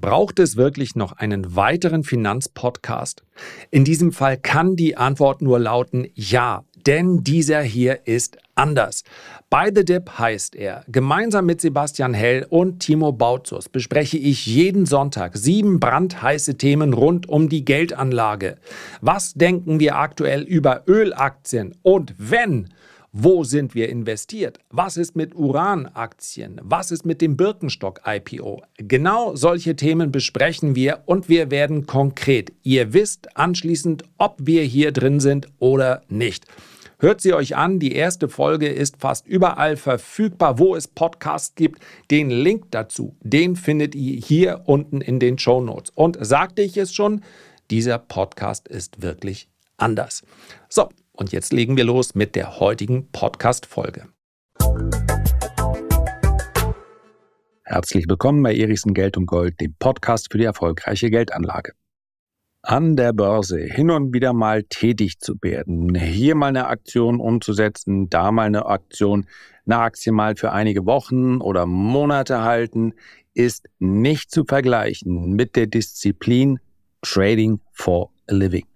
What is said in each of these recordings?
Braucht es wirklich noch einen weiteren Finanzpodcast? In diesem Fall kann die Antwort nur lauten Ja, denn dieser hier ist anders. By the Dip heißt er. Gemeinsam mit Sebastian Hell und Timo Bautzus bespreche ich jeden Sonntag sieben brandheiße Themen rund um die Geldanlage. Was denken wir aktuell über Ölaktien? Und wenn wo sind wir investiert? Was ist mit Uranaktien? Was ist mit dem Birkenstock-IPO? Genau solche Themen besprechen wir und wir werden konkret. Ihr wisst anschließend, ob wir hier drin sind oder nicht. Hört sie euch an, die erste Folge ist fast überall verfügbar, wo es Podcasts gibt. Den Link dazu, den findet ihr hier unten in den Show Notes. Und sagte ich es schon, dieser Podcast ist wirklich anders. So, und jetzt legen wir los mit der heutigen Podcast-Folge. Herzlich willkommen bei Erichsen Geld und Gold, dem Podcast für die erfolgreiche Geldanlage. An der Börse hin und wieder mal tätig zu werden, hier mal eine Aktion umzusetzen, da mal eine Aktion, eine Aktie mal für einige Wochen oder Monate halten, ist nicht zu vergleichen mit der Disziplin Trading for a Living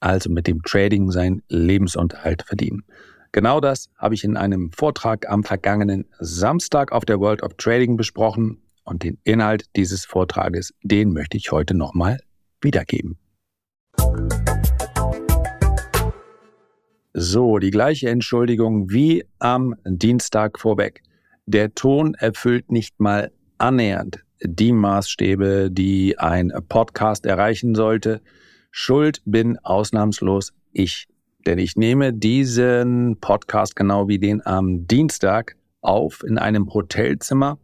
also mit dem Trading seinen Lebensunterhalt verdienen. Genau das habe ich in einem Vortrag am vergangenen Samstag auf der World of Trading besprochen und den Inhalt dieses Vortrages, den möchte ich heute nochmal wiedergeben. So, die gleiche Entschuldigung wie am Dienstag vorweg. Der Ton erfüllt nicht mal annähernd die Maßstäbe, die ein Podcast erreichen sollte. Schuld bin ausnahmslos ich. Denn ich nehme diesen Podcast genau wie den am Dienstag auf in einem Hotelzimmer,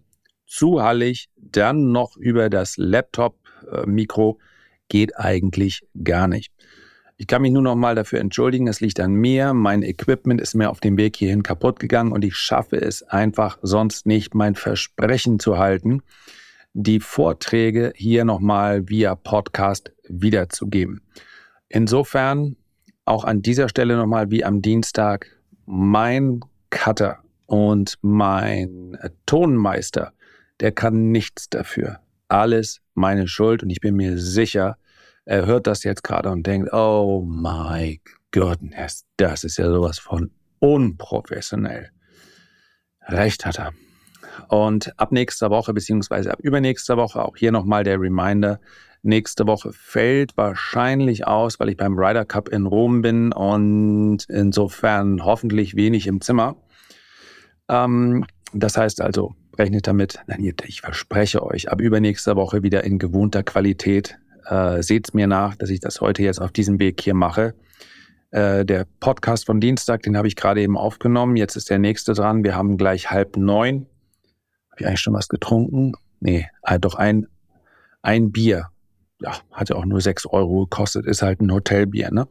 zu hallig, dann noch über das Laptop-Mikro, geht eigentlich gar nicht. Ich kann mich nur noch mal dafür entschuldigen, es liegt an mir. Mein Equipment ist mir auf dem Weg hierhin kaputt gegangen und ich schaffe es einfach sonst nicht, mein Versprechen zu halten die Vorträge hier nochmal via Podcast wiederzugeben. Insofern auch an dieser Stelle nochmal wie am Dienstag mein Cutter und mein Tonmeister, der kann nichts dafür. Alles meine Schuld und ich bin mir sicher, er hört das jetzt gerade und denkt, oh my goodness, das ist ja sowas von unprofessionell. Recht hat er. Und ab nächster Woche, beziehungsweise ab übernächster Woche, auch hier nochmal der Reminder, nächste Woche fällt wahrscheinlich aus, weil ich beim Ryder Cup in Rom bin und insofern hoffentlich wenig im Zimmer. Ähm, das heißt also, rechnet damit, ich verspreche euch, ab übernächster Woche wieder in gewohnter Qualität. Äh, Seht mir nach, dass ich das heute jetzt auf diesem Weg hier mache. Äh, der Podcast von Dienstag, den habe ich gerade eben aufgenommen. Jetzt ist der nächste dran. Wir haben gleich halb neun. Habe ich eigentlich schon was getrunken? Nee, äh, doch ein, ein Bier. Ja, hat ja auch nur sechs Euro gekostet, ist halt ein Hotelbier, ne?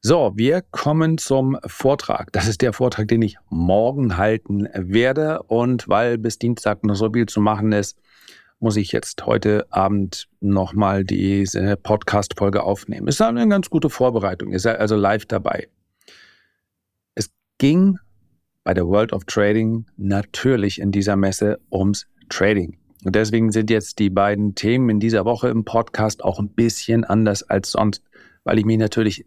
So, wir kommen zum Vortrag. Das ist der Vortrag, den ich morgen halten werde. Und weil bis Dienstag noch so viel zu machen ist, muss ich jetzt heute Abend nochmal diese Podcast-Folge aufnehmen. Ist eine ganz gute Vorbereitung. Ihr seid also live dabei. Es ging bei der World of Trading natürlich in dieser Messe ums Trading. Und deswegen sind jetzt die beiden Themen in dieser Woche im Podcast auch ein bisschen anders als sonst, weil ich mich natürlich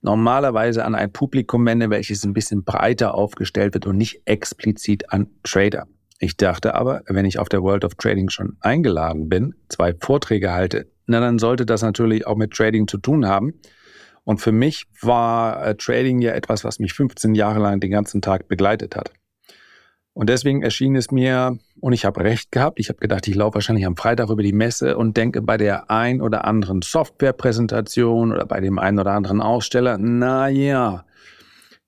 normalerweise an ein Publikum wende, welches ein bisschen breiter aufgestellt wird und nicht explizit an Trader. Ich dachte aber, wenn ich auf der World of Trading schon eingeladen bin, zwei Vorträge halte, na dann sollte das natürlich auch mit Trading zu tun haben. Und für mich war äh, Trading ja etwas, was mich 15 Jahre lang den ganzen Tag begleitet hat. Und deswegen erschien es mir, und ich habe recht gehabt, ich habe gedacht, ich laufe wahrscheinlich am Freitag über die Messe und denke bei der ein oder anderen Softwarepräsentation oder bei dem einen oder anderen Aussteller, na ja,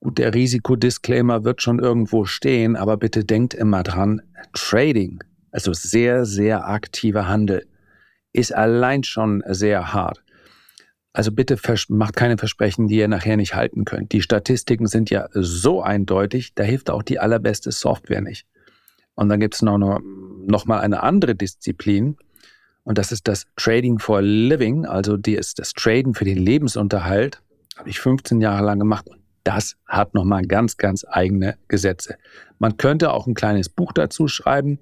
gut, der Risikodisclaimer wird schon irgendwo stehen, aber bitte denkt immer dran, Trading, also sehr, sehr aktiver Handel, ist allein schon sehr hart. Also bitte macht keine Versprechen, die ihr nachher nicht halten könnt. Die Statistiken sind ja so eindeutig, da hilft auch die allerbeste Software nicht. Und dann gibt es noch, noch, noch mal eine andere Disziplin, und das ist das Trading for Living, also die ist das Traden für den Lebensunterhalt. Habe ich 15 Jahre lang gemacht und das hat nochmal ganz, ganz eigene Gesetze. Man könnte auch ein kleines Buch dazu schreiben.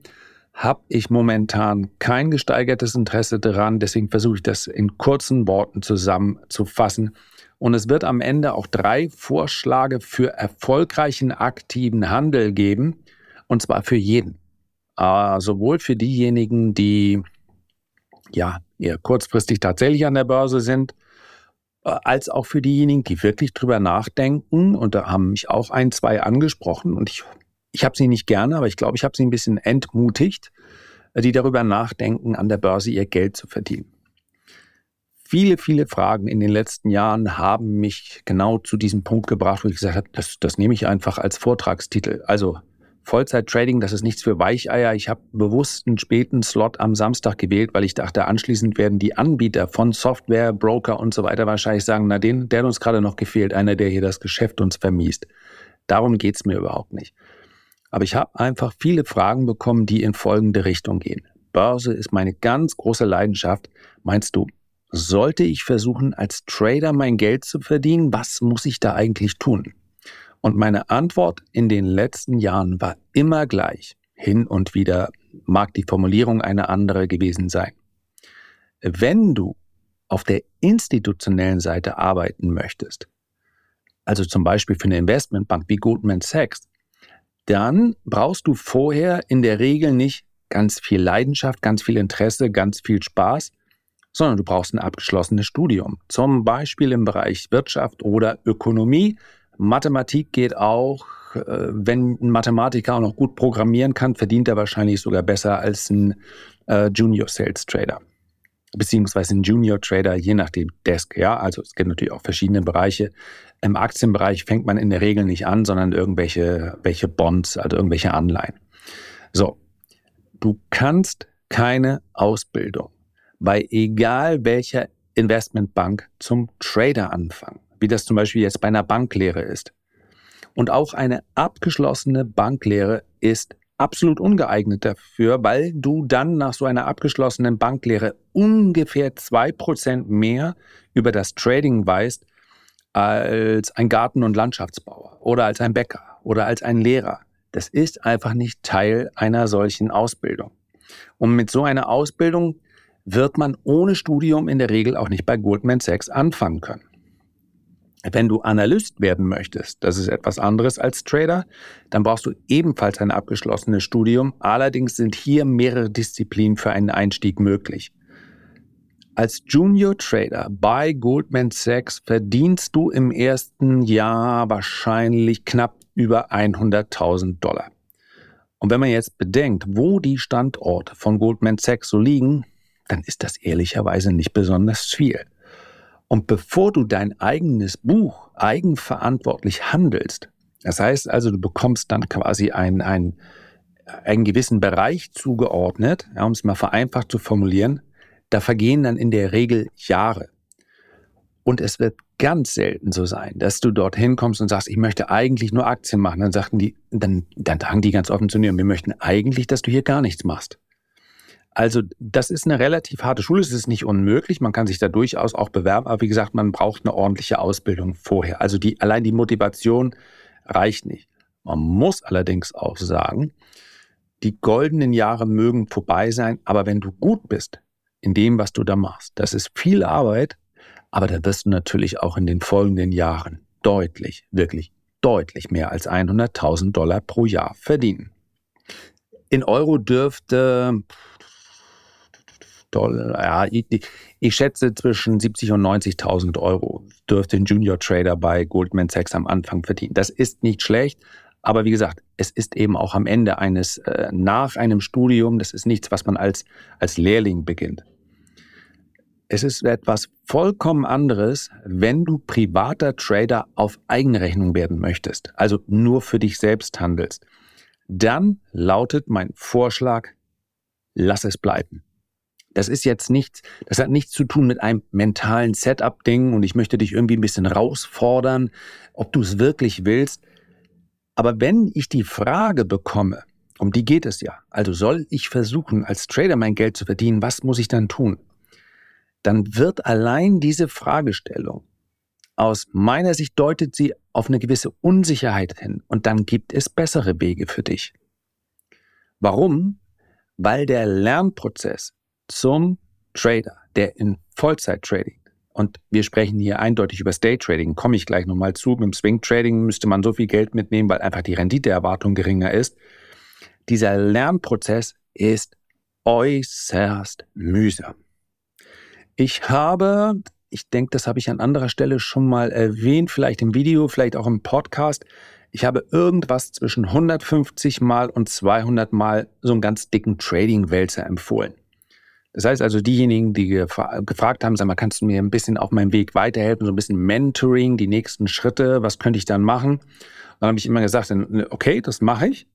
Habe ich momentan kein gesteigertes Interesse daran. Deswegen versuche ich das in kurzen Worten zusammenzufassen. Und es wird am Ende auch drei Vorschläge für erfolgreichen aktiven Handel geben. Und zwar für jeden. Äh, sowohl für diejenigen, die ja eher kurzfristig tatsächlich an der Börse sind, äh, als auch für diejenigen, die wirklich drüber nachdenken. Und da haben mich auch ein, zwei angesprochen. Und ich ich habe sie nicht gerne, aber ich glaube, ich habe sie ein bisschen entmutigt, die darüber nachdenken, an der Börse ihr Geld zu verdienen. Viele, viele Fragen in den letzten Jahren haben mich genau zu diesem Punkt gebracht, wo ich gesagt habe, das, das nehme ich einfach als Vortragstitel. Also Vollzeit-Trading, das ist nichts für Weicheier. Ich habe bewusst einen späten Slot am Samstag gewählt, weil ich dachte, anschließend werden die Anbieter von Software, Broker und so weiter wahrscheinlich sagen, na, den, der hat uns gerade noch gefehlt, einer, der hier das Geschäft uns vermiest. Darum geht's mir überhaupt nicht. Aber ich habe einfach viele Fragen bekommen, die in folgende Richtung gehen. Börse ist meine ganz große Leidenschaft. Meinst du, sollte ich versuchen, als Trader mein Geld zu verdienen? Was muss ich da eigentlich tun? Und meine Antwort in den letzten Jahren war immer gleich. Hin und wieder mag die Formulierung eine andere gewesen sein. Wenn du auf der institutionellen Seite arbeiten möchtest, also zum Beispiel für eine Investmentbank wie Goldman Sachs, dann brauchst du vorher in der Regel nicht ganz viel Leidenschaft, ganz viel Interesse, ganz viel Spaß, sondern du brauchst ein abgeschlossenes Studium. Zum Beispiel im Bereich Wirtschaft oder Ökonomie. Mathematik geht auch. Äh, wenn ein Mathematiker auch noch gut programmieren kann, verdient er wahrscheinlich sogar besser als ein äh, Junior Sales Trader beziehungsweise ein Junior Trader, je nachdem Desk. Ja, also es gibt natürlich auch verschiedene Bereiche. Im Aktienbereich fängt man in der Regel nicht an, sondern irgendwelche welche Bonds, also irgendwelche Anleihen. So, du kannst keine Ausbildung bei egal welcher Investmentbank zum Trader anfangen, wie das zum Beispiel jetzt bei einer Banklehre ist. Und auch eine abgeschlossene Banklehre ist absolut ungeeignet dafür, weil du dann nach so einer abgeschlossenen Banklehre ungefähr zwei Prozent mehr über das Trading weißt als ein Garten- und Landschaftsbauer oder als ein Bäcker oder als ein Lehrer. Das ist einfach nicht Teil einer solchen Ausbildung. Und mit so einer Ausbildung wird man ohne Studium in der Regel auch nicht bei Goldman Sachs anfangen können. Wenn du Analyst werden möchtest, das ist etwas anderes als Trader, dann brauchst du ebenfalls ein abgeschlossenes Studium. Allerdings sind hier mehrere Disziplinen für einen Einstieg möglich. Als Junior Trader bei Goldman Sachs verdienst du im ersten Jahr wahrscheinlich knapp über 100.000 Dollar. Und wenn man jetzt bedenkt, wo die Standorte von Goldman Sachs so liegen, dann ist das ehrlicherweise nicht besonders viel. Und bevor du dein eigenes Buch eigenverantwortlich handelst, das heißt also, du bekommst dann quasi ein, ein, einen gewissen Bereich zugeordnet, ja, um es mal vereinfacht zu formulieren, da vergehen dann in der Regel Jahre. Und es wird ganz selten so sein, dass du dorthin kommst und sagst, ich möchte eigentlich nur Aktien machen. Dann sagten die, dann, dann sagen die ganz offen zu dir, wir möchten eigentlich, dass du hier gar nichts machst. Also das ist eine relativ harte Schule. Es ist nicht unmöglich. Man kann sich da durchaus auch bewerben. Aber wie gesagt, man braucht eine ordentliche Ausbildung vorher. Also die, allein die Motivation reicht nicht. Man muss allerdings auch sagen, die goldenen Jahre mögen vorbei sein. Aber wenn du gut bist in dem, was du da machst, das ist viel Arbeit. Aber da wirst du natürlich auch in den folgenden Jahren deutlich, wirklich deutlich mehr als 100.000 Dollar pro Jahr verdienen. In Euro dürfte Dollar. Ja, ich, ich schätze zwischen 70 und 90.000 Euro dürfte ein Junior Trader bei Goldman Sachs am Anfang verdienen. Das ist nicht schlecht, aber wie gesagt, es ist eben auch am Ende eines, äh, nach einem Studium, das ist nichts, was man als, als Lehrling beginnt. Es ist etwas vollkommen anderes, wenn du privater Trader auf Eigenrechnung werden möchtest, also nur für dich selbst handelst. Dann lautet mein Vorschlag, lass es bleiben. Das ist jetzt nichts, das hat nichts zu tun mit einem mentalen Setup-Ding und ich möchte dich irgendwie ein bisschen herausfordern, ob du es wirklich willst. Aber wenn ich die Frage bekomme, um die geht es ja, also soll ich versuchen, als Trader mein Geld zu verdienen, was muss ich dann tun? Dann wird allein diese Fragestellung aus meiner Sicht deutet sie auf eine gewisse Unsicherheit hin und dann gibt es bessere Wege für dich. Warum? weil der Lernprozess zum Trader, der in Vollzeit-Trading, und wir sprechen hier eindeutig über Day-Trading, komme ich gleich nochmal zu. Mit dem Swing-Trading müsste man so viel Geld mitnehmen, weil einfach die Renditeerwartung geringer ist. Dieser Lernprozess ist äußerst mühsam. Ich habe, ich denke, das habe ich an anderer Stelle schon mal erwähnt, vielleicht im Video, vielleicht auch im Podcast. Ich habe irgendwas zwischen 150 Mal und 200 Mal so einen ganz dicken Trading-Wälzer empfohlen. Das heißt also, diejenigen, die gefragt haben, sag mal, kannst du mir ein bisschen auf meinem Weg weiterhelfen, so ein bisschen Mentoring, die nächsten Schritte, was könnte ich dann machen? Dann habe ich immer gesagt, okay, das mache ich.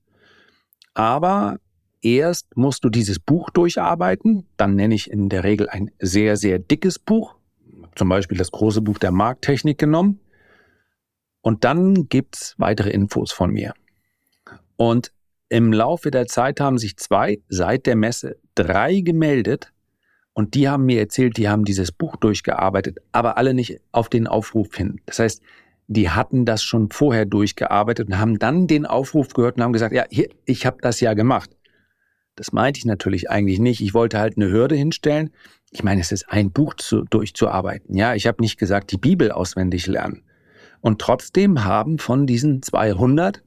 Aber erst musst du dieses Buch durcharbeiten. Dann nenne ich in der Regel ein sehr, sehr dickes Buch. Zum Beispiel das große Buch der Markttechnik genommen. Und dann gibt's weitere Infos von mir. Und im Laufe der Zeit haben sich zwei, seit der Messe drei gemeldet und die haben mir erzählt, die haben dieses Buch durchgearbeitet, aber alle nicht auf den Aufruf hin. Das heißt, die hatten das schon vorher durchgearbeitet und haben dann den Aufruf gehört und haben gesagt, ja, hier, ich habe das ja gemacht. Das meinte ich natürlich eigentlich nicht. Ich wollte halt eine Hürde hinstellen. Ich meine, es ist ein Buch zu, durchzuarbeiten. Ja, ich habe nicht gesagt, die Bibel auswendig lernen. Und trotzdem haben von diesen 200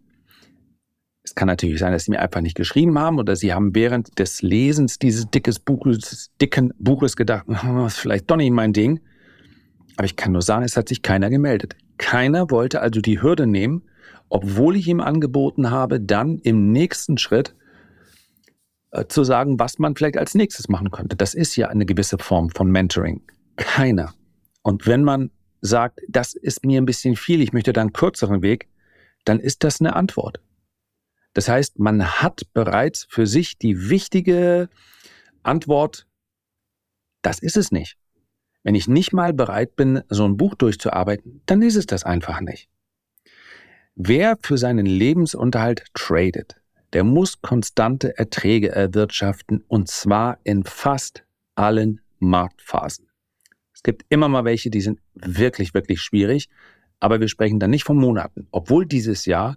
es kann natürlich sein, dass sie mir einfach nicht geschrieben haben oder sie haben während des Lesens dieses dickes Buches, dicken Buches gedacht, oh, ist vielleicht doch nicht mein Ding. Aber ich kann nur sagen, es hat sich keiner gemeldet. Keiner wollte also die Hürde nehmen, obwohl ich ihm angeboten habe, dann im nächsten Schritt äh, zu sagen, was man vielleicht als nächstes machen könnte. Das ist ja eine gewisse Form von Mentoring. Keiner. Und wenn man sagt, das ist mir ein bisschen viel, ich möchte da einen kürzeren Weg, dann ist das eine Antwort. Das heißt, man hat bereits für sich die wichtige Antwort, das ist es nicht. Wenn ich nicht mal bereit bin, so ein Buch durchzuarbeiten, dann ist es das einfach nicht. Wer für seinen Lebensunterhalt tradet, der muss konstante Erträge erwirtschaften und zwar in fast allen Marktphasen. Es gibt immer mal welche, die sind wirklich, wirklich schwierig, aber wir sprechen dann nicht von Monaten, obwohl dieses Jahr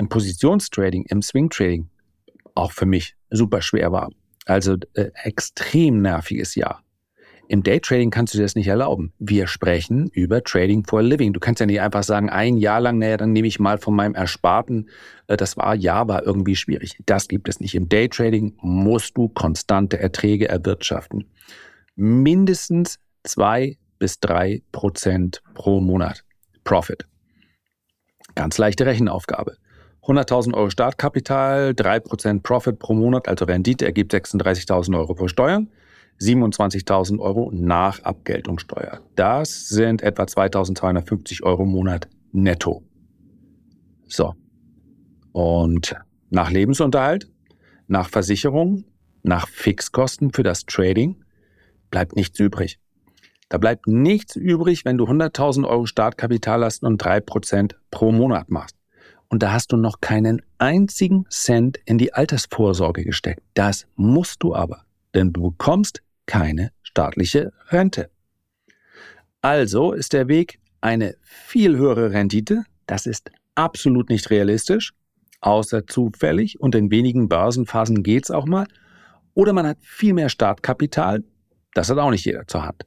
im Positionstrading, im Swing-Trading auch für mich super schwer war. Also äh, extrem nerviges Jahr. Im Daytrading kannst du dir das nicht erlauben. Wir sprechen über Trading for a Living. Du kannst ja nicht einfach sagen, ein Jahr lang, naja, dann nehme ich mal von meinem Ersparten. Äh, das war, ja, war irgendwie schwierig. Das gibt es nicht. Im Daytrading musst du konstante Erträge erwirtschaften. Mindestens zwei bis drei Prozent pro Monat Profit. Ganz leichte Rechenaufgabe. 100.000 Euro Startkapital, 3% Profit pro Monat, also Rendite ergibt 36.000 Euro pro Steuern, 27.000 Euro nach Abgeltungssteuer. Das sind etwa 2.250 Euro im Monat netto. So. Und nach Lebensunterhalt, nach Versicherung, nach Fixkosten für das Trading bleibt nichts übrig. Da bleibt nichts übrig, wenn du 100.000 Euro Startkapital hast und 3% pro Monat machst. Und da hast du noch keinen einzigen Cent in die Altersvorsorge gesteckt. Das musst du aber, denn du bekommst keine staatliche Rente. Also ist der Weg eine viel höhere Rendite. Das ist absolut nicht realistisch, außer zufällig und in wenigen Börsenphasen geht's auch mal. Oder man hat viel mehr Startkapital. Das hat auch nicht jeder zur Hand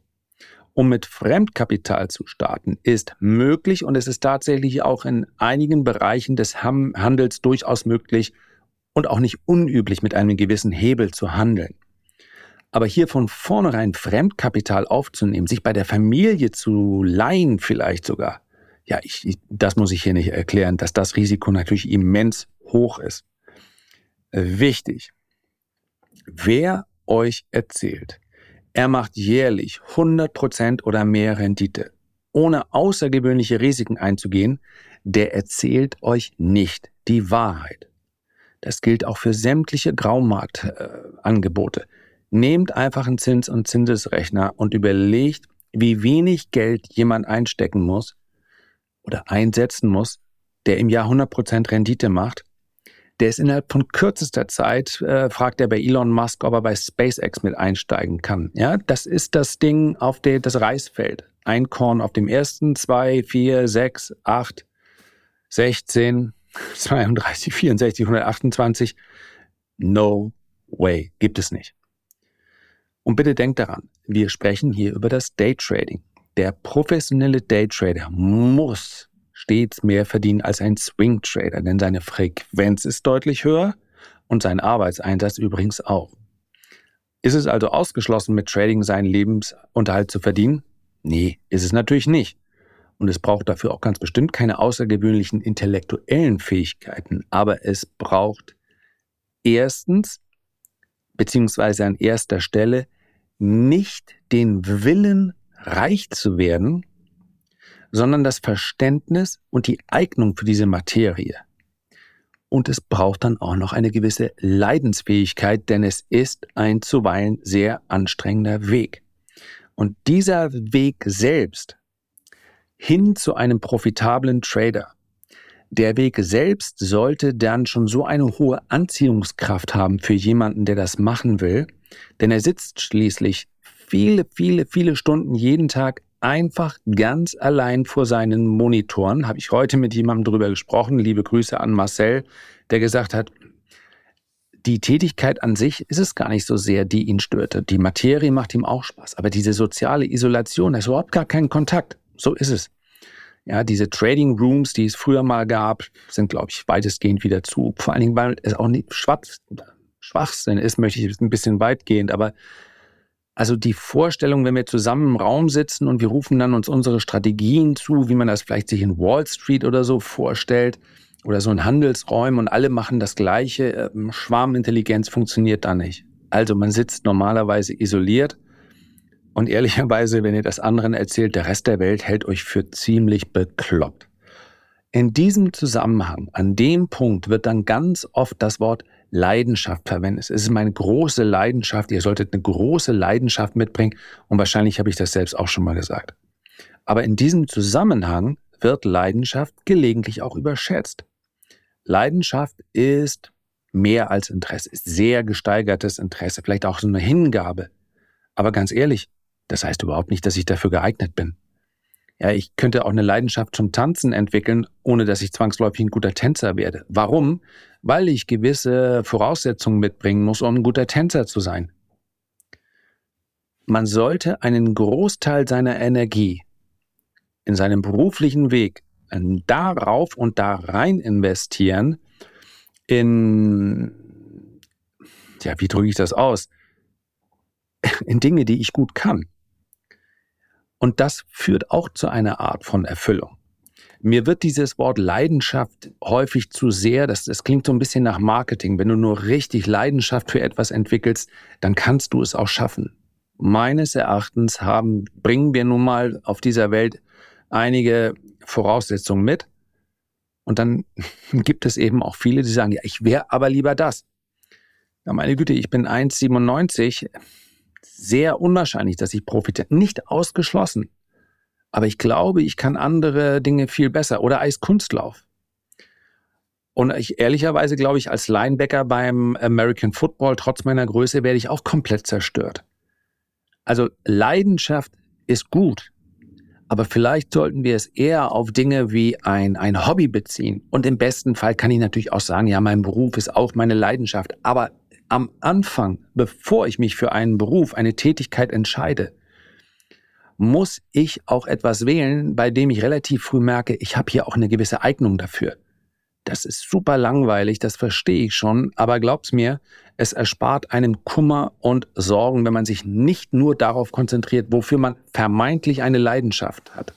um mit Fremdkapital zu starten, ist möglich und es ist tatsächlich auch in einigen Bereichen des Handels durchaus möglich und auch nicht unüblich, mit einem gewissen Hebel zu handeln. Aber hier von vornherein Fremdkapital aufzunehmen, sich bei der Familie zu leihen vielleicht sogar, ja, ich, das muss ich hier nicht erklären, dass das Risiko natürlich immens hoch ist. Wichtig. Wer euch erzählt, er macht jährlich 100% oder mehr Rendite, ohne außergewöhnliche Risiken einzugehen, der erzählt euch nicht die Wahrheit. Das gilt auch für sämtliche Graumarktangebote. Äh, Nehmt einfach einen Zins- und Zinsesrechner und überlegt, wie wenig Geld jemand einstecken muss oder einsetzen muss, der im Jahr 100% Rendite macht, der ist innerhalb von kürzester Zeit, äh, fragt er bei Elon Musk, ob er bei SpaceX mit einsteigen kann. Ja, das ist das Ding auf der, das Reisfeld. Ein Korn auf dem ersten, zwei, vier, sechs, acht, 16, 32, 64, 128. No way. Gibt es nicht. Und bitte denkt daran, wir sprechen hier über das Daytrading. Der professionelle Daytrader muss stets mehr verdienen als ein Swing Trader, denn seine Frequenz ist deutlich höher und sein Arbeitseinsatz übrigens auch. Ist es also ausgeschlossen, mit Trading seinen Lebensunterhalt zu verdienen? Nee, ist es natürlich nicht. Und es braucht dafür auch ganz bestimmt keine außergewöhnlichen intellektuellen Fähigkeiten, aber es braucht erstens, beziehungsweise an erster Stelle, nicht den Willen, reich zu werden, sondern das Verständnis und die Eignung für diese Materie. Und es braucht dann auch noch eine gewisse Leidensfähigkeit, denn es ist ein zuweilen sehr anstrengender Weg. Und dieser Weg selbst hin zu einem profitablen Trader, der Weg selbst sollte dann schon so eine hohe Anziehungskraft haben für jemanden, der das machen will, denn er sitzt schließlich viele, viele, viele Stunden jeden Tag einfach ganz allein vor seinen Monitoren. Habe ich heute mit jemandem darüber gesprochen. Liebe Grüße an Marcel, der gesagt hat, die Tätigkeit an sich ist es gar nicht so sehr, die ihn störte. Die Materie macht ihm auch Spaß. Aber diese soziale Isolation, da ist überhaupt gar keinen Kontakt. So ist es. Ja, diese Trading Rooms, die es früher mal gab, sind, glaube ich, weitestgehend wieder zu. Vor allen Dingen, weil es auch nicht Schwachsinn ist, möchte ich ein bisschen weitgehend. Aber also die Vorstellung, wenn wir zusammen im Raum sitzen und wir rufen dann uns unsere Strategien zu, wie man das vielleicht sich in Wall Street oder so vorstellt oder so in Handelsräumen und alle machen das Gleiche, ähm, Schwarmintelligenz funktioniert da nicht. Also man sitzt normalerweise isoliert und ehrlicherweise, wenn ihr das anderen erzählt, der Rest der Welt hält euch für ziemlich bekloppt. In diesem Zusammenhang, an dem Punkt wird dann ganz oft das Wort Leidenschaft verwendest. Es ist meine große Leidenschaft. Ihr solltet eine große Leidenschaft mitbringen. Und wahrscheinlich habe ich das selbst auch schon mal gesagt. Aber in diesem Zusammenhang wird Leidenschaft gelegentlich auch überschätzt. Leidenschaft ist mehr als Interesse, ist sehr gesteigertes Interesse, vielleicht auch so eine Hingabe. Aber ganz ehrlich, das heißt überhaupt nicht, dass ich dafür geeignet bin. Ja, ich könnte auch eine Leidenschaft zum Tanzen entwickeln, ohne dass ich zwangsläufig ein guter Tänzer werde. Warum? Weil ich gewisse Voraussetzungen mitbringen muss, um ein guter Tänzer zu sein. Man sollte einen Großteil seiner Energie in seinem beruflichen Weg darauf und da rein investieren in, ja, wie drücke ich das aus? In Dinge, die ich gut kann. Und das führt auch zu einer Art von Erfüllung. Mir wird dieses Wort Leidenschaft häufig zu sehr, das, das klingt so ein bisschen nach Marketing. Wenn du nur richtig Leidenschaft für etwas entwickelst, dann kannst du es auch schaffen. Meines Erachtens haben, bringen wir nun mal auf dieser Welt einige Voraussetzungen mit. Und dann gibt es eben auch viele, die sagen, ja, ich wäre aber lieber das. Ja, meine Güte, ich bin 1,97 sehr unwahrscheinlich, dass ich profitiere. Nicht ausgeschlossen. Aber ich glaube, ich kann andere Dinge viel besser. Oder Eiskunstlauf. Und ich ehrlicherweise glaube ich, als Linebacker beim American Football, trotz meiner Größe, werde ich auch komplett zerstört. Also Leidenschaft ist gut. Aber vielleicht sollten wir es eher auf Dinge wie ein, ein Hobby beziehen. Und im besten Fall kann ich natürlich auch sagen, ja, mein Beruf ist auch meine Leidenschaft. Aber am Anfang, bevor ich mich für einen Beruf, eine Tätigkeit entscheide, muss ich auch etwas wählen, bei dem ich relativ früh merke, ich habe hier auch eine gewisse Eignung dafür. Das ist super langweilig, das verstehe ich schon, aber glaubt's mir, es erspart einem Kummer und Sorgen, wenn man sich nicht nur darauf konzentriert, wofür man vermeintlich eine Leidenschaft hat.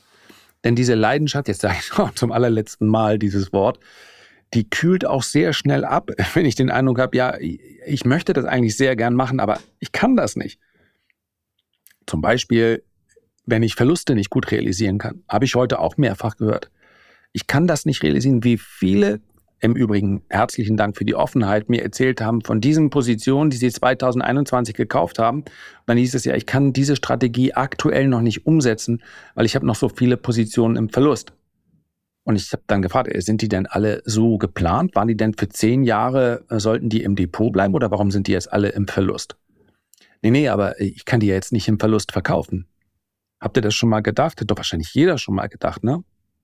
Denn diese Leidenschaft, jetzt sage ich noch zum allerletzten Mal dieses Wort, die kühlt auch sehr schnell ab, wenn ich den Eindruck habe, ja, ich möchte das eigentlich sehr gern machen, aber ich kann das nicht. Zum Beispiel, wenn ich Verluste nicht gut realisieren kann, habe ich heute auch mehrfach gehört. Ich kann das nicht realisieren, wie viele im Übrigen herzlichen Dank für die Offenheit mir erzählt haben von diesen Positionen, die sie 2021 gekauft haben. Dann hieß es ja, ich kann diese Strategie aktuell noch nicht umsetzen, weil ich habe noch so viele Positionen im Verlust. Und ich habe dann gefragt, äh, sind die denn alle so geplant? Waren die denn für zehn Jahre, äh, sollten die im Depot bleiben oder warum sind die jetzt alle im Verlust? Nee, nee, aber ich kann die ja jetzt nicht im Verlust verkaufen. Habt ihr das schon mal gedacht? Hat doch wahrscheinlich jeder schon mal gedacht, ne?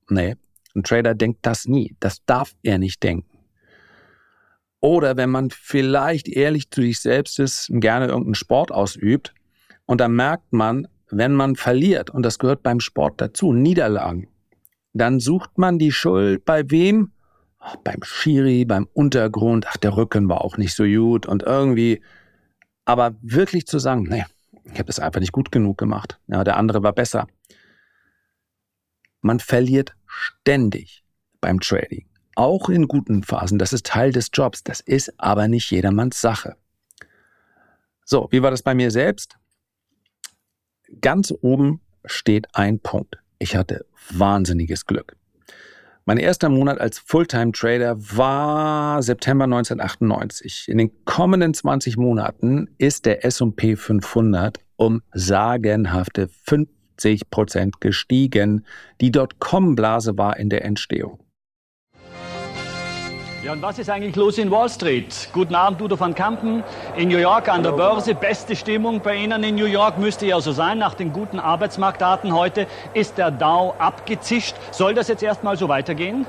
Nee, ein Trader denkt das nie. Das darf er nicht denken. Oder wenn man vielleicht ehrlich zu sich selbst ist, gerne irgendeinen Sport ausübt und dann merkt man, wenn man verliert, und das gehört beim Sport dazu, Niederlagen, dann sucht man die Schuld bei wem? Ach, beim Schiri, beim Untergrund, ach, der Rücken war auch nicht so gut und irgendwie, aber wirklich zu sagen, nee, ich habe das einfach nicht gut genug gemacht. Ja, der andere war besser. Man verliert ständig beim Trading. Auch in guten Phasen. Das ist Teil des Jobs. Das ist aber nicht jedermanns Sache. So, wie war das bei mir selbst? Ganz oben steht ein Punkt. Ich hatte wahnsinniges Glück. Mein erster Monat als Fulltime-Trader war September 1998. In den kommenden 20 Monaten ist der S&P 500 um sagenhafte 50 Prozent gestiegen. Die Dotcom-Blase war in der Entstehung. Ja, und was ist eigentlich los in Wall Street? Guten Abend, Udo van Kampen. In New York an der Börse, beste Stimmung bei Ihnen in New York müsste ja so sein. Nach den guten Arbeitsmarktdaten heute ist der Dow abgezischt. Soll das jetzt erstmal so weitergehen?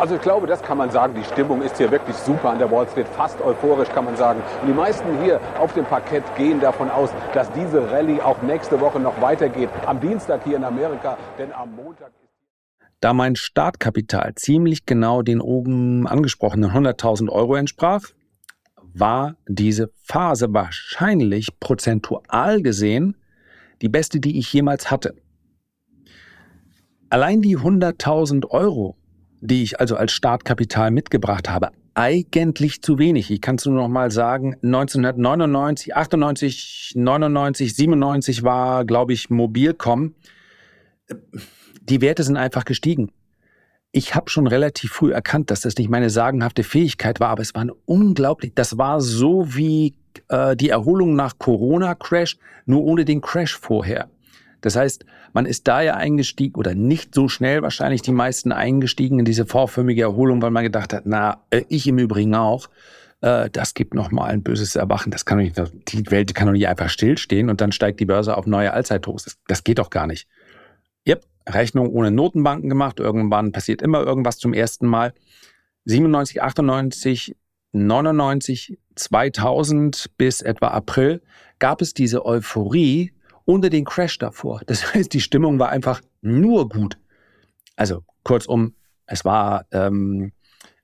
Also ich glaube, das kann man sagen. Die Stimmung ist hier wirklich super an der Wall Street, fast euphorisch kann man sagen. Und die meisten hier auf dem Parkett gehen davon aus, dass diese Rallye auch nächste Woche noch weitergeht. Am Dienstag hier in Amerika, denn am Montag da mein Startkapital ziemlich genau den oben angesprochenen 100.000 Euro entsprach, war diese Phase wahrscheinlich prozentual gesehen die beste, die ich jemals hatte. Allein die 100.000 Euro, die ich also als Startkapital mitgebracht habe, eigentlich zu wenig. Ich kann es nur noch mal sagen, 1999, 98, 99, 97 war, glaube ich, Mobilcom die Werte sind einfach gestiegen. Ich habe schon relativ früh erkannt, dass das nicht meine sagenhafte Fähigkeit war, aber es war unglaublich, das war so wie äh, die Erholung nach Corona-Crash, nur ohne den Crash vorher. Das heißt, man ist da ja eingestiegen oder nicht so schnell wahrscheinlich die meisten eingestiegen in diese vorförmige Erholung, weil man gedacht hat, na, äh, ich im Übrigen auch, äh, das gibt nochmal ein böses Erwachen. Das kann doch nicht, die Welt kann doch nicht einfach stillstehen und dann steigt die Börse auf neue Allzeithochs. Das, das geht doch gar nicht. Rechnung ohne Notenbanken gemacht. Irgendwann passiert immer irgendwas zum ersten Mal. 97, 98, 99, 2000 bis etwa April gab es diese Euphorie ohne den Crash davor. Das heißt, die Stimmung war einfach nur gut. Also kurzum, es war, ähm,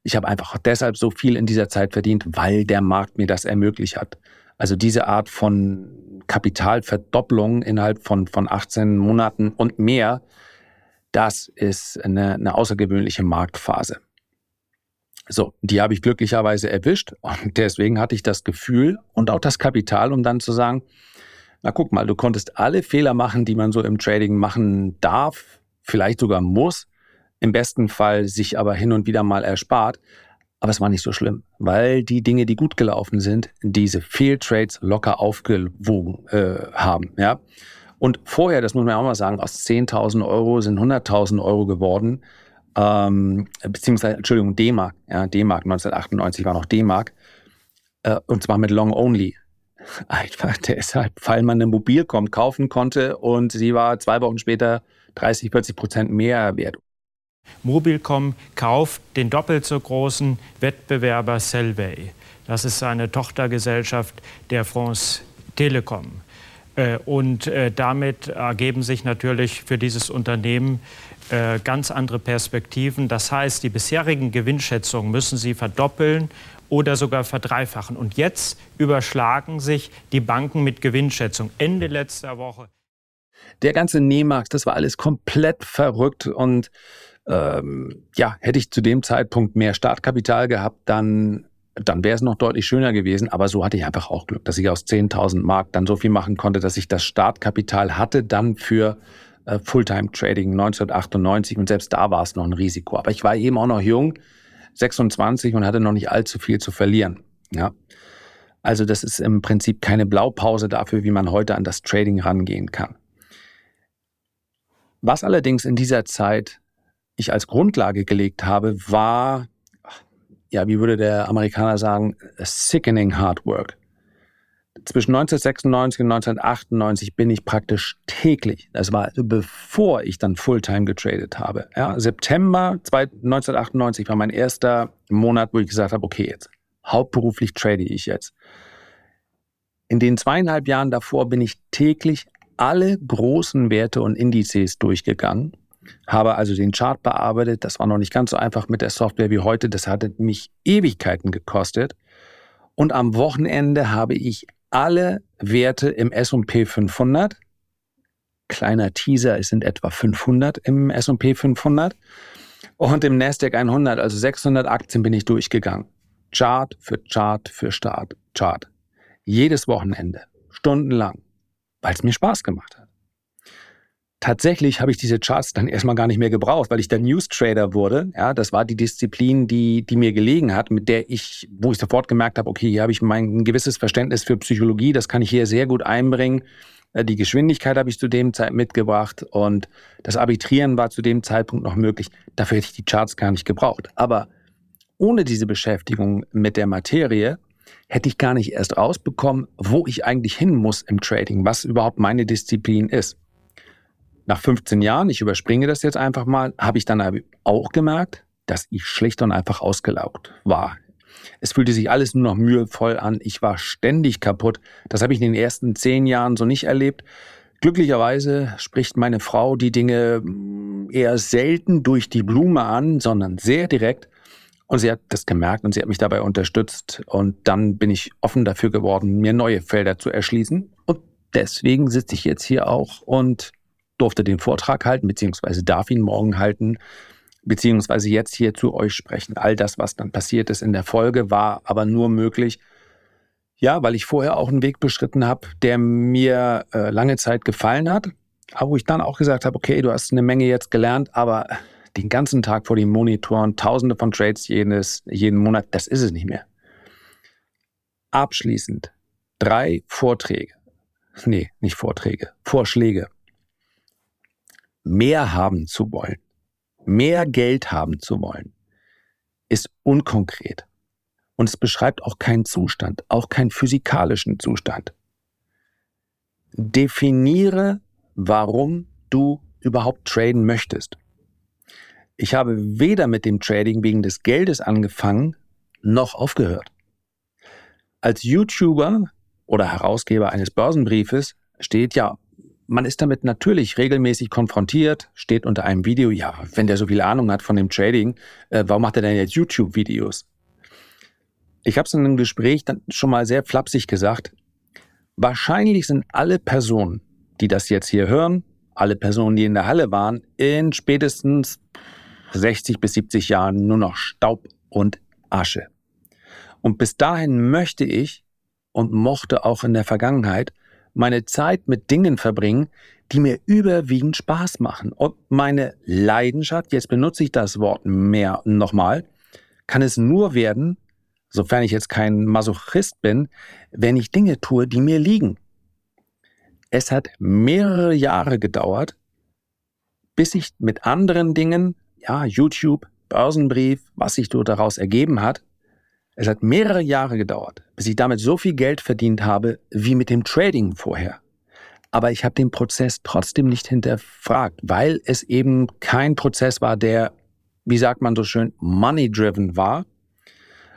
ich habe einfach deshalb so viel in dieser Zeit verdient, weil der Markt mir das ermöglicht hat. Also diese Art von Kapitalverdopplung innerhalb von, von 18 Monaten und mehr, das ist eine, eine außergewöhnliche Marktphase. So, die habe ich glücklicherweise erwischt und deswegen hatte ich das Gefühl und auch das Kapital, um dann zu sagen, na guck mal, du konntest alle Fehler machen, die man so im Trading machen darf, vielleicht sogar muss, im besten Fall sich aber hin und wieder mal erspart. Aber es war nicht so schlimm, weil die Dinge, die gut gelaufen sind, diese Fehltrades locker aufgewogen äh, haben. Ja? Und vorher, das muss man auch mal sagen, aus 10.000 Euro sind 100.000 Euro geworden. Ähm, beziehungsweise, Entschuldigung, D-Mark. Ja, D-Mark, 1998 war noch D-Mark. Äh, und zwar mit Long Only. Einfach deshalb, weil man eine Mobilcom kaufen konnte und sie war zwei Wochen später 30, 40 Prozent mehr wert. Mobilcom kauft den doppelt so großen Wettbewerber Selway. Das ist eine Tochtergesellschaft der France Telekom. Äh, und äh, damit ergeben sich natürlich für dieses Unternehmen äh, ganz andere Perspektiven. Das heißt, die bisherigen Gewinnschätzungen müssen sie verdoppeln oder sogar verdreifachen. Und jetzt überschlagen sich die Banken mit Gewinnschätzung. Ende letzter Woche. Der ganze Nehmarkt, das war alles komplett verrückt. Und ähm, ja, hätte ich zu dem Zeitpunkt mehr Startkapital gehabt, dann dann wäre es noch deutlich schöner gewesen. Aber so hatte ich einfach auch Glück, dass ich aus 10.000 Mark dann so viel machen konnte, dass ich das Startkapital hatte dann für äh, Fulltime Trading 1998 und selbst da war es noch ein Risiko. Aber ich war eben auch noch jung, 26 und hatte noch nicht allzu viel zu verlieren. Ja. Also das ist im Prinzip keine Blaupause dafür, wie man heute an das Trading rangehen kann. Was allerdings in dieser Zeit ich als Grundlage gelegt habe, war ja, wie würde der Amerikaner sagen, sickening hard work. zwischen 1996 und 1998 bin ich praktisch täglich, das war also bevor ich dann Fulltime getradet habe. Ja, September 1998 war mein erster Monat, wo ich gesagt habe, okay, jetzt hauptberuflich trade ich jetzt. In den zweieinhalb Jahren davor bin ich täglich alle großen Werte und Indizes durchgegangen, habe also den Chart bearbeitet. Das war noch nicht ganz so einfach mit der Software wie heute. Das hatte mich Ewigkeiten gekostet. Und am Wochenende habe ich alle Werte im S&P 500. Kleiner Teaser, es sind etwa 500 im S&P 500. Und im Nasdaq 100, also 600 Aktien bin ich durchgegangen. Chart für Chart für Start, Chart. Jedes Wochenende, stundenlang, weil es mir Spaß gemacht hat. Tatsächlich habe ich diese Charts dann erstmal gar nicht mehr gebraucht, weil ich der News Trader wurde. Ja, das war die Disziplin, die, die mir gelegen hat, mit der ich, wo ich sofort gemerkt habe, okay, hier habe ich mein ein gewisses Verständnis für Psychologie, das kann ich hier sehr gut einbringen. Äh, die Geschwindigkeit habe ich zu dem Zeit mitgebracht und das Arbitrieren war zu dem Zeitpunkt noch möglich. Dafür hätte ich die Charts gar nicht gebraucht. Aber ohne diese Beschäftigung mit der Materie hätte ich gar nicht erst rausbekommen, wo ich eigentlich hin muss im Trading, was überhaupt meine Disziplin ist. Nach 15 Jahren, ich überspringe das jetzt einfach mal, habe ich dann auch gemerkt, dass ich schlicht und einfach ausgelaugt war. Es fühlte sich alles nur noch mühevoll an. Ich war ständig kaputt. Das habe ich in den ersten zehn Jahren so nicht erlebt. Glücklicherweise spricht meine Frau die Dinge mm, eher selten durch die Blume an, sondern sehr direkt. Und sie hat das gemerkt und sie hat mich dabei unterstützt. Und dann bin ich offen dafür geworden, mir neue Felder zu erschließen. Und deswegen sitze ich jetzt hier auch und durfte den Vortrag halten, beziehungsweise darf ihn morgen halten, beziehungsweise jetzt hier zu euch sprechen. All das, was dann passiert ist in der Folge, war aber nur möglich, ja, weil ich vorher auch einen Weg beschritten habe, der mir äh, lange Zeit gefallen hat, aber wo ich dann auch gesagt habe, okay, du hast eine Menge jetzt gelernt, aber den ganzen Tag vor den Monitoren, tausende von Trades jedes, jeden Monat, das ist es nicht mehr. Abschließend drei Vorträge. Nee, nicht Vorträge, Vorschläge mehr haben zu wollen, mehr Geld haben zu wollen, ist unkonkret. Und es beschreibt auch keinen Zustand, auch keinen physikalischen Zustand. Definiere, warum du überhaupt traden möchtest. Ich habe weder mit dem Trading wegen des Geldes angefangen, noch aufgehört. Als YouTuber oder Herausgeber eines Börsenbriefes steht ja man ist damit natürlich regelmäßig konfrontiert, steht unter einem Video, ja, wenn der so viel Ahnung hat von dem Trading, äh, warum macht er denn jetzt YouTube-Videos? Ich habe es in einem Gespräch dann schon mal sehr flapsig gesagt. Wahrscheinlich sind alle Personen, die das jetzt hier hören, alle Personen, die in der Halle waren, in spätestens 60 bis 70 Jahren nur noch Staub und Asche. Und bis dahin möchte ich und mochte auch in der Vergangenheit meine Zeit mit Dingen verbringen, die mir überwiegend Spaß machen. Und meine Leidenschaft, jetzt benutze ich das Wort mehr nochmal, kann es nur werden, sofern ich jetzt kein Masochist bin, wenn ich Dinge tue, die mir liegen. Es hat mehrere Jahre gedauert, bis ich mit anderen Dingen, ja, YouTube, Börsenbrief, was sich daraus ergeben hat, es hat mehrere Jahre gedauert, bis ich damit so viel Geld verdient habe wie mit dem Trading vorher. Aber ich habe den Prozess trotzdem nicht hinterfragt, weil es eben kein Prozess war, der, wie sagt man so schön, money-driven war,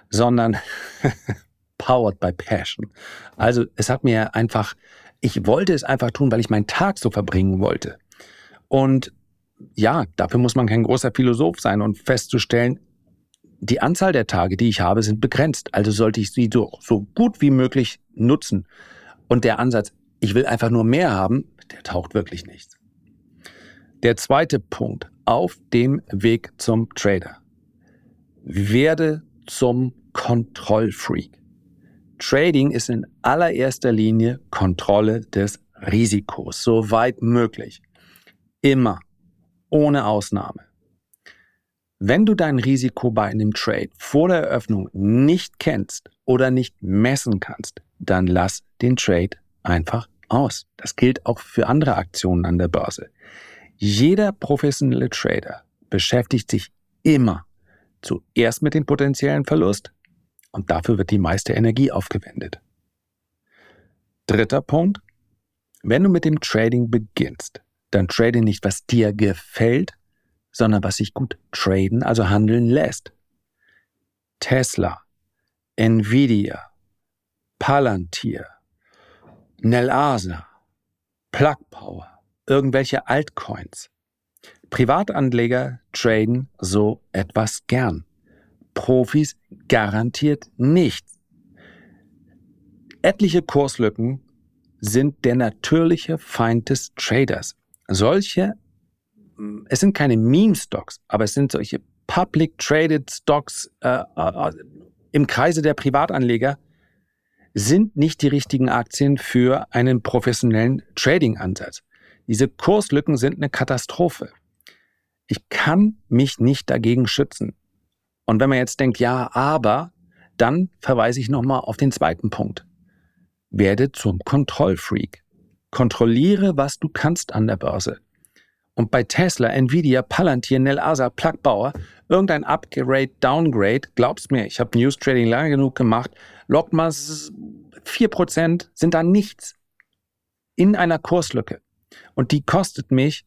sondern powered by passion. Also es hat mir einfach, ich wollte es einfach tun, weil ich meinen Tag so verbringen wollte. Und ja, dafür muss man kein großer Philosoph sein und festzustellen, die Anzahl der Tage, die ich habe, sind begrenzt. Also sollte ich sie so, so gut wie möglich nutzen. Und der Ansatz, ich will einfach nur mehr haben, der taucht wirklich nichts. Der zweite Punkt auf dem Weg zum Trader. Werde zum Kontrollfreak. Trading ist in allererster Linie Kontrolle des Risikos, soweit möglich. Immer, ohne Ausnahme. Wenn du dein Risiko bei einem Trade vor der Eröffnung nicht kennst oder nicht messen kannst, dann lass den Trade einfach aus. Das gilt auch für andere Aktionen an der Börse. Jeder professionelle Trader beschäftigt sich immer zuerst mit dem potenziellen Verlust und dafür wird die meiste Energie aufgewendet. Dritter Punkt. Wenn du mit dem Trading beginnst, dann trade nicht, was dir gefällt, sondern was sich gut traden, also handeln lässt. Tesla, Nvidia, Palantir, Nelasa, Plug Power, irgendwelche Altcoins. Privatanleger traden so etwas gern. Profis garantiert nicht. Etliche Kurslücken sind der natürliche Feind des Traders. Solche, es sind keine Meme-Stocks, aber es sind solche Public Traded Stocks äh, äh, im Kreise der Privatanleger, sind nicht die richtigen Aktien für einen professionellen Trading-Ansatz. Diese Kurslücken sind eine Katastrophe. Ich kann mich nicht dagegen schützen. Und wenn man jetzt denkt, ja, aber, dann verweise ich nochmal auf den zweiten Punkt. Werde zum Kontrollfreak. Kontrolliere, was du kannst an der Börse. Und bei Tesla, Nvidia, Palantir, Nelasa, Plugbauer, irgendein Upgrade, Downgrade, glaubst mir, ich habe News Trading lange genug gemacht, Logmas 4% sind da nichts. In einer Kurslücke. Und die kostet mich,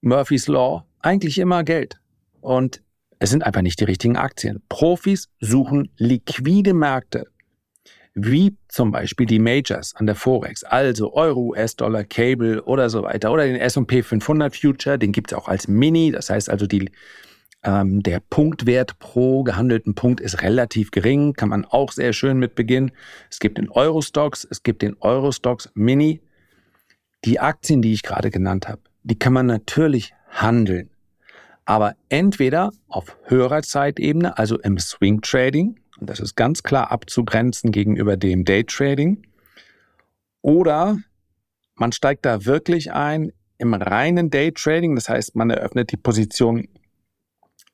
Murphy's Law, eigentlich immer Geld. Und es sind einfach nicht die richtigen Aktien. Profis suchen liquide Märkte wie zum Beispiel die Majors an der Forex, also Euro, US-Dollar, Cable oder so weiter, oder den S&P 500 Future, den gibt es auch als Mini, das heißt also die, ähm, der Punktwert pro gehandelten Punkt ist relativ gering, kann man auch sehr schön mit beginnen. Es gibt den Eurostocks, es gibt den Eurostocks Mini. Die Aktien, die ich gerade genannt habe, die kann man natürlich handeln, aber entweder auf höherer Zeitebene, also im Swing Trading, und das ist ganz klar abzugrenzen gegenüber dem Daytrading. Oder man steigt da wirklich ein im reinen Daytrading, das heißt, man eröffnet die Position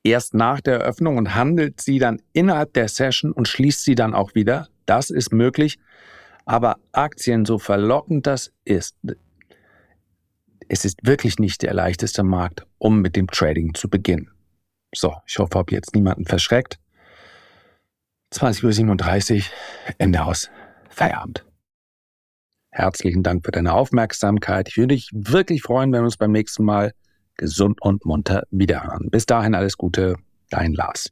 erst nach der Eröffnung und handelt sie dann innerhalb der Session und schließt sie dann auch wieder. Das ist möglich. Aber Aktien, so verlockend das ist, es ist wirklich nicht der leichteste Markt, um mit dem Trading zu beginnen. So, ich hoffe, habe jetzt niemanden verschreckt. 20.37 Uhr, Ende aus, Feierabend. Herzlichen Dank für deine Aufmerksamkeit. Ich würde mich wirklich freuen, wenn wir uns beim nächsten Mal gesund und munter wiederhören. Bis dahin alles Gute, dein Lars.